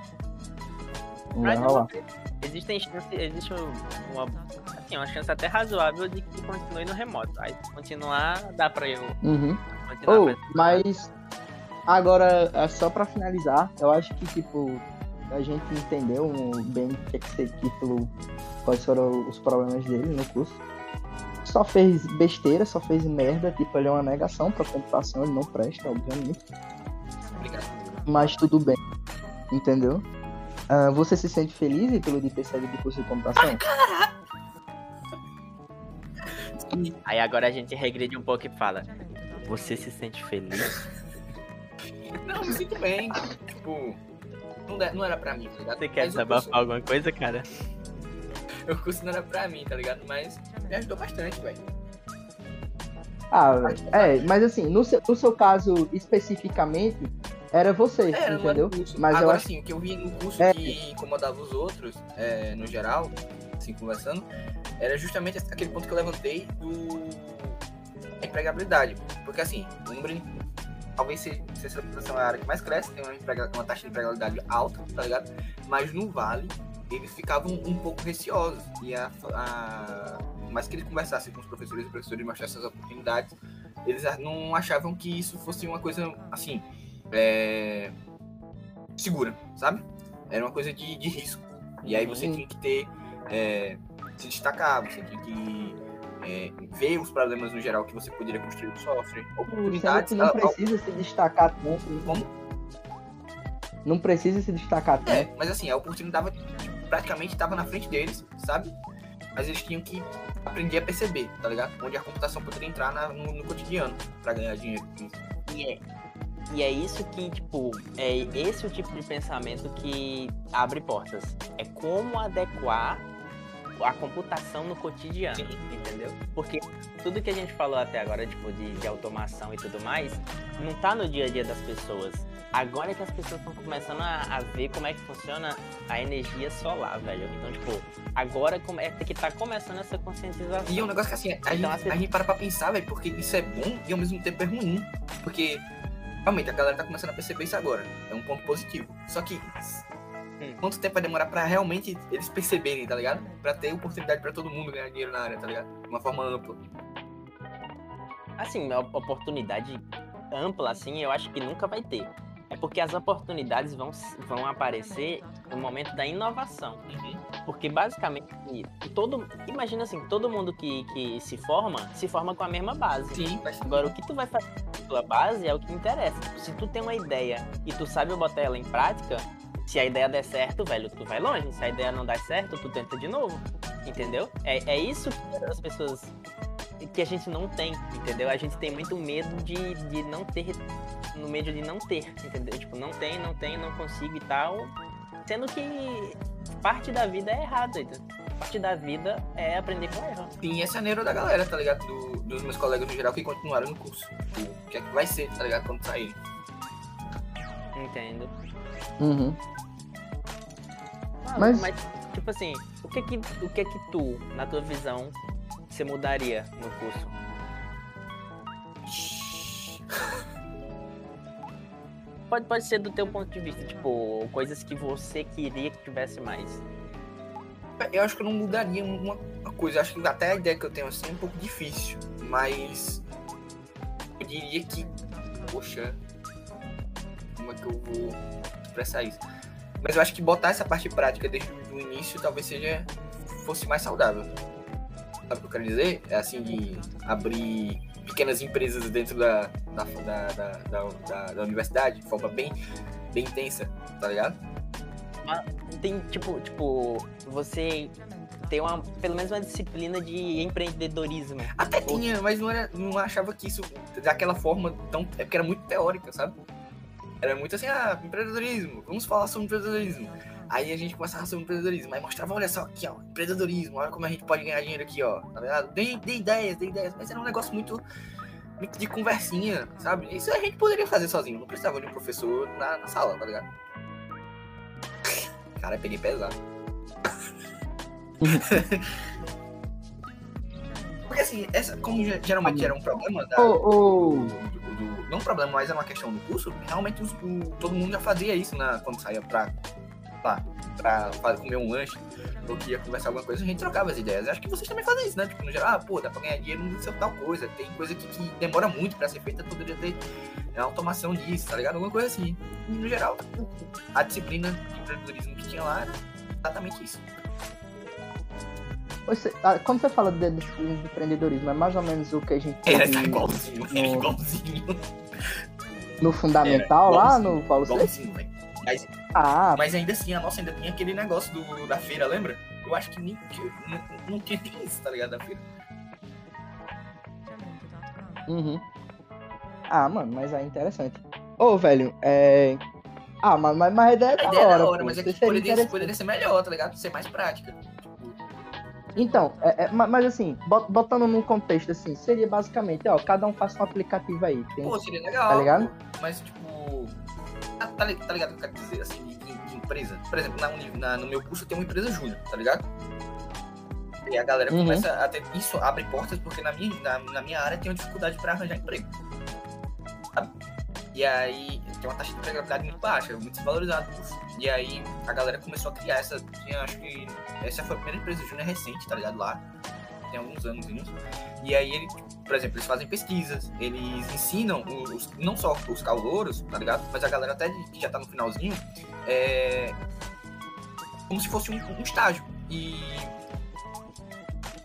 Não vai Mas rolar. Existem chance, existe uma, assim, uma chance até razoável de que continue no remoto. Aí se continuar, dá pra eu Uhum. continuar Oh, mas agora, é só pra finalizar, eu acho que, tipo, a gente entendeu bem o que é que esse título quais foram os problemas dele no curso. Só fez besteira, só fez merda, tipo, ele é uma negação pra computação, ele não presta, obviamente. Obrigado. Mas tudo bem, entendeu? Ah, você se sente feliz pelo de ter saído do curso de computação? Aí agora a gente regride um pouco e fala: Você se sente feliz? (laughs) Não, me sinto bem. Tipo, não, era pra mim, tá ligado? Você quer Mas curso- desabafar alguma coisa, cara? (laughs) O curso não era pra mim, tá ligado? Mas me ajudou bastante, velho. Ah, é, mas assim, no seu, no seu caso especificamente, era você, Era, era entendeu? curso. Mas eu Agora acho sim, o que eu vi no curso É. que incomodava os outros, é, no geral, assim, conversando, era justamente aquele ponto que eu levantei do da empregabilidade. Porque assim, de- talvez se, se essa população é a área que mais cresce, tem uma, emprega- uma taxa de empregabilidade alta, tá ligado? Mas no Vale, eles ficavam um pouco receosos. E a, a, mais que eles conversassem com os professores e professores mostrassem essas oportunidades, eles não achavam que isso fosse uma coisa assim. é, segura, sabe? Era uma coisa de, de risco. E aí você tinha que ter. É, se destacar, você tinha que é, ver os problemas no geral que você poderia construir no software, Sendo oportunidades. não a- a- precisa se destacar tanto. né? Como? Não precisa se destacar É, tanto. mas assim, a oportunidade tipo, praticamente estava na frente deles, sabe? Mas eles tinham que aprender a perceber, tá ligado? Onde a computação poderia entrar na- no, no cotidiano pra ganhar dinheiro. E é, e é isso que, tipo, é esse o tipo de pensamento que abre portas. É como adequar a computação no cotidiano, Sim. entendeu? Porque tudo que a gente falou até agora, tipo, de, de automação e tudo mais, não tá no dia a dia das pessoas. Agora é que as pessoas estão começando a, a ver como é que funciona a energia solar, velho. Então, tipo, agora é que tá começando essa conscientização. E é um negócio que assim, a, Então, gente, assim- a gente para pra pensar, velho, porque isso é bom e ao mesmo tempo é ruim. Porque realmente a galera tá começando a perceber isso agora. É um ponto positivo. Só que Hum. quanto tempo vai demorar pra realmente eles perceberem, tá ligado? Pra ter oportunidade pra todo mundo ganhar dinheiro na área, tá ligado? De uma forma ampla. Assim, a oportunidade ampla, assim, eu acho que nunca vai ter. É porque as oportunidades vão, vão aparecer no momento da inovação. Porque basicamente, todo. Imagina assim, todo mundo que, que se forma, se forma com a mesma base. Sim, Agora, o que tu vai fazer com a tua base é o que interessa. Se tu tem uma ideia e tu sabe botar ela em prática, se a ideia der certo, velho, tu vai longe. Se a ideia não der certo, tu tenta de novo. Entendeu? É, é isso que as pessoas. que a gente não tem, entendeu? A gente tem muito medo de, de não ter. No medo de não ter, entendeu? Tipo, não tem, não tem, não consigo e tal. Sendo que parte da vida é errada, entendeu? Parte da vida é aprender com erro. Sim, essa é a neuro da galera, tá ligado? Do- dos meus colegas no geral que continuaram no curso. Tipo, O que é que vai ser, tá ligado? Quando saírem. Entendo. Uhum. Mas- mas... tipo assim, o que que, o que que tu, na tua visão, você mudaria no curso? (laughs) Pode, pode ser do teu ponto de vista, tipo, coisas que você queria que tivesse mais. Eu acho que eu não mudaria uma, uma coisa. Eu acho que até a ideia que eu tenho assim é um pouco difícil. Mas. Eu diria que. Poxa. Como é que eu vou expressar isso? Mas eu acho que botar essa parte prática desde o início talvez seja. fosse mais saudável. Sabe o que eu quero dizer? É assim de abrir pequenas empresas dentro da, da, da, da, da, da- da universidade de forma bem, bem intensa, tá ligado? Tem, tipo, tipo, você tem uma, pelo menos uma disciplina de empreendedorismo. Até tinha, mas não, era, não achava que isso daquela forma tão. É porque era muito teórica, sabe? Era muito assim, ah, empreendedorismo, vamos falar sobre empreendedorismo. Aí a gente começava sobre empreendedorismo, aí mostrava, olha só aqui, ó, empreendedorismo, olha como a gente pode ganhar dinheiro aqui, ó, tá ligado? Dê, dê ideias, dê ideias, mas era um negócio muito, muito de conversinha, sabe? Isso a gente poderia fazer sozinho, não precisava de um professor na, na sala, tá ligado? Cara, eu peguei pesado. (laughs) Porque assim, essa, como ge- geralmente era um problema da, Ô, ô, do- do- não um problema, mas era uma questão do curso, realmente os- o- todo mundo já fazia isso na, quando saía pra, pra, pra, fa- comer um lanche ou que ia conversar alguma coisa, a gente trocava as ideias. Acho que vocês também fazem isso, né? Tipo, no geral, ah, pô, dá pra ganhar dinheiro nisso tal coisa. Tem coisa que, que demora muito pra ser feita, poderia ter é, automação disso, tá ligado? Alguma coisa assim. E no geral, a disciplina de empreendedorismo que tinha lá era exatamente isso. Você, ah, quando você fala de, de, de empreendedorismo, é mais ou menos o que a gente Era tá igualzinho, era no- igualzinho. no fundamental Era lá no Paulo? Igualzinho, velho. Mas, Ah, mas ainda assim, a nossa ainda tinha aquele negócio do, da feira, lembra? Eu acho que, nem, que não, não tinha nem isso, tá ligado? Da feira. Uhum. Ah, mano, mas é interessante. Ô, velho, é. Ah, mas, mas, mas a ideia é A da ideia é hora. da hora, pô. mas é que poderia, poderia ser melhor, tá ligado? Ser mais prática. Então, é- é- ma- mas assim, bot- botando num contexto assim, seria basicamente, ó, cada um faça um aplicativo aí. Tem... Pô, seria legal. Tá ligado? Mas, tipo. Tá, tá tá ligado o que eu quero dizer, assim, de, de- empresa? Por exemplo, na, na- no meu curso eu tenho uma empresa júnior, tá ligado? E a galera Uhum. começa a ter. Isso abre portas porque na minha, na, na minha área tem uma dificuldade pra arranjar emprego. Sabe? E aí tem uma taxa de empregabilidade muito baixa, muito desvalorizado. E aí a galera começou a criar essa. Tinha, acho que. Essa foi a primeira empresa júnior recente, tá ligado? Lá. Tem alguns anos. E aí ele, por exemplo, eles fazem pesquisas, eles ensinam os, não só os calouros, tá ligado? Mas a galera até que já tá no finalzinho, é como se fosse um, um estágio. E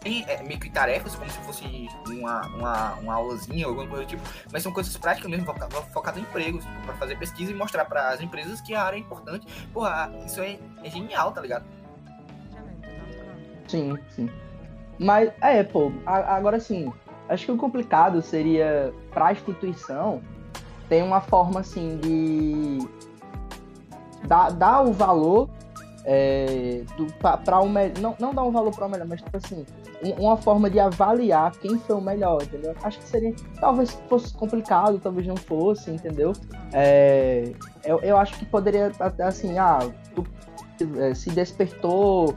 tem é, meio que tarefas, como se fosse uma, uma, uma aulazinha, alguma coisa do tipo, mas são coisas práticas mesmo, foca- focadas em empregos, tipo, pra fazer pesquisa e mostrar para as empresas que a área é importante. Porra, isso é, é genial, tá ligado? Sim, sim. Mas, é, pô, a- agora sim, acho que o complicado seria, pra instituição, tem uma forma, assim, de dar, dar o valor é, pra o melhor, não, não dar um valor para o melhor, mas, tipo assim, uma forma de avaliar quem foi o melhor, entendeu? Acho que seria, talvez fosse complicado, talvez não fosse, entendeu? É, eu, eu acho que poderia, até assim, ah, tu eh, se despertou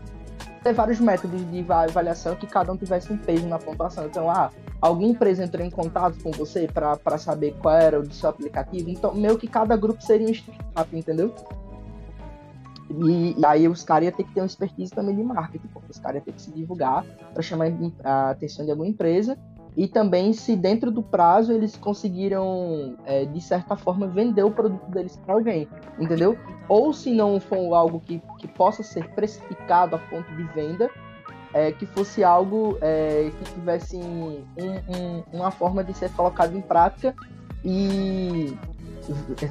ter vários métodos de va- avaliação que cada um tivesse um peso na pontuação. Então, ah, alguma empresa entrou em contato com você para saber qual era o do seu aplicativo. Então, meio que cada grupo seria um startup, entendeu? E, e aí os caras iam ter que ter uma expertise também de marketing, porque os caras iam ter que se divulgar para chamar a atenção de alguma empresa. E também se dentro do prazo eles conseguiram, eh, de certa forma, vender o produto deles para alguém, entendeu? ou se não for algo que, que possa ser precificado a ponto de venda, é, que fosse algo é, que tivesse um- um- uma forma de ser colocado em prática e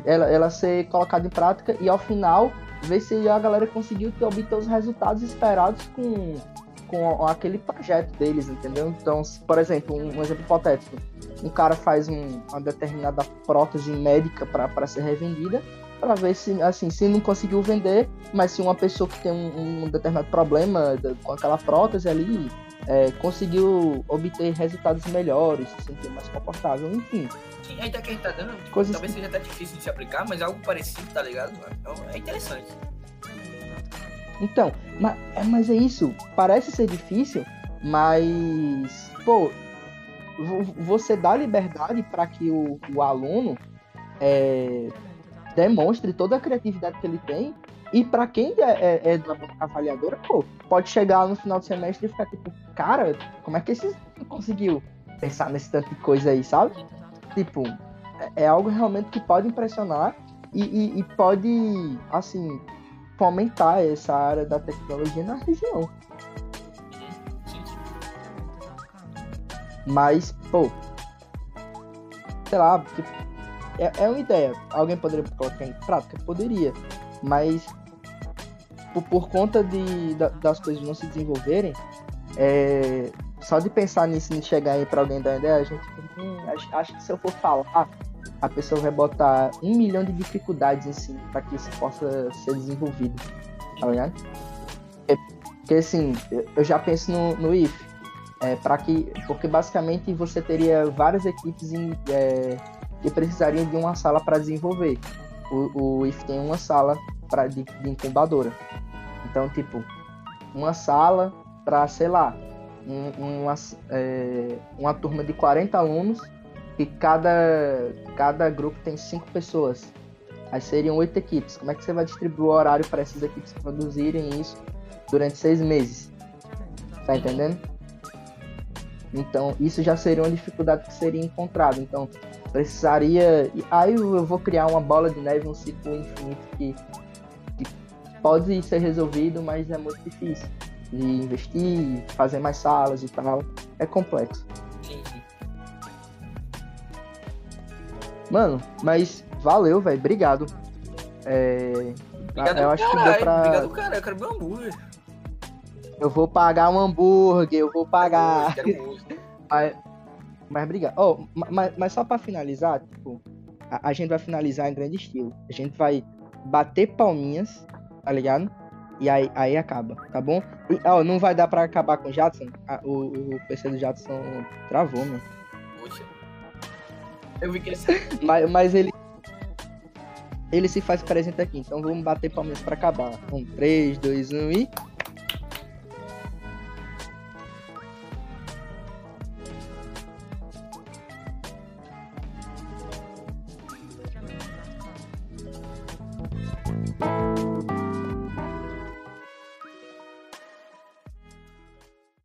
ela, ela ser colocada em prática e ao final ver se a galera conseguiu ter, obter os resultados esperados com, com aquele projeto deles, entendeu? Então, por exemplo, um, exemplo hipotético, um cara faz um- uma determinada prótese médica para ser revendida, para ver se, assim, se não conseguiu vender, mas se uma pessoa que tem um, um determinado problema com aquela prótese ali é, conseguiu obter resultados melhores, se sentir mais confortável, enfim. Sim, a ideia que a gente tá dando, tipo, Coisas talvez seja até difícil de se aplicar, mas algo parecido, tá ligado? É- É interessante. Então, mas é, mas é isso, parece ser difícil, mas, pô, vo- você dá liberdade para que o, o aluno é, demonstre toda a criatividade que ele tem. E para quem é, é, é da avaliadora, pô, pode chegar no final do semestre e ficar tipo, cara, como é que esse conseguiu pensar nesse tanto de coisa aí, sabe? Tipo, é, é algo realmente que pode impressionar e, e- e pode, assim, fomentar essa área da tecnologia na região. Mas, pô, sei lá, tipo, é, é uma ideia. Alguém poderia colocar em prática? Poderia. Mas por, por conta de, da- das coisas não se desenvolverem, é, só de pensar nisso e chegar aí pra alguém dar ideia, a gente hum, acho, acho que se eu for falar, a pessoa vai botar um milhão de dificuldades em si para que isso possa ser desenvolvido. Tá ligado? É, Porque assim, eu- já penso no, no IF. É, para que, porque basicamente você teria várias equipes em, é, que precisariam de uma sala para desenvolver. O, o IF tem uma sala pra, de, de incubadora. Então, tipo, uma sala para, sei lá, um- uma, é, uma turma de 40 alunos e cada, cada grupo tem cinco pessoas. Aí seriam oito equipes. Como é que você vai distribuir o horário para essas equipes produzirem isso durante seis meses? Tá entendendo? Então, isso já seria uma dificuldade que seria encontrada. Então, precisaria. Aí eu vou criar uma bola de neve, um ciclo infinito que pode ser resolvido, mas é muito difícil. de investir, fazer mais salas e tal. É complexo. Sim, sim. Mano, mas valeu, velho. Obrigado. É, Obrigado, eu acho que deu pra. Obrigado, cara. Eu quero meu hambúrguer. Eu vou pagar um hambúrguer, eu vou pagar. Quero. (laughs) Mas, mas obrigado. Ma- mas, mas só pra finalizar, tipo, a, a gente vai finalizar em grande estilo. A gente vai bater palminhas, tá ligado? E aí, aí acaba, tá bom? E, ó, não vai dar pra acabar com o Jadson. Ah, o, o PC do Jadson travou, mano. Poxa. Eu vi que ele (laughs) Mas, mas ele. Ele se faz presente aqui, então vamos bater palminhas pra acabar. Um, três, dois, um e.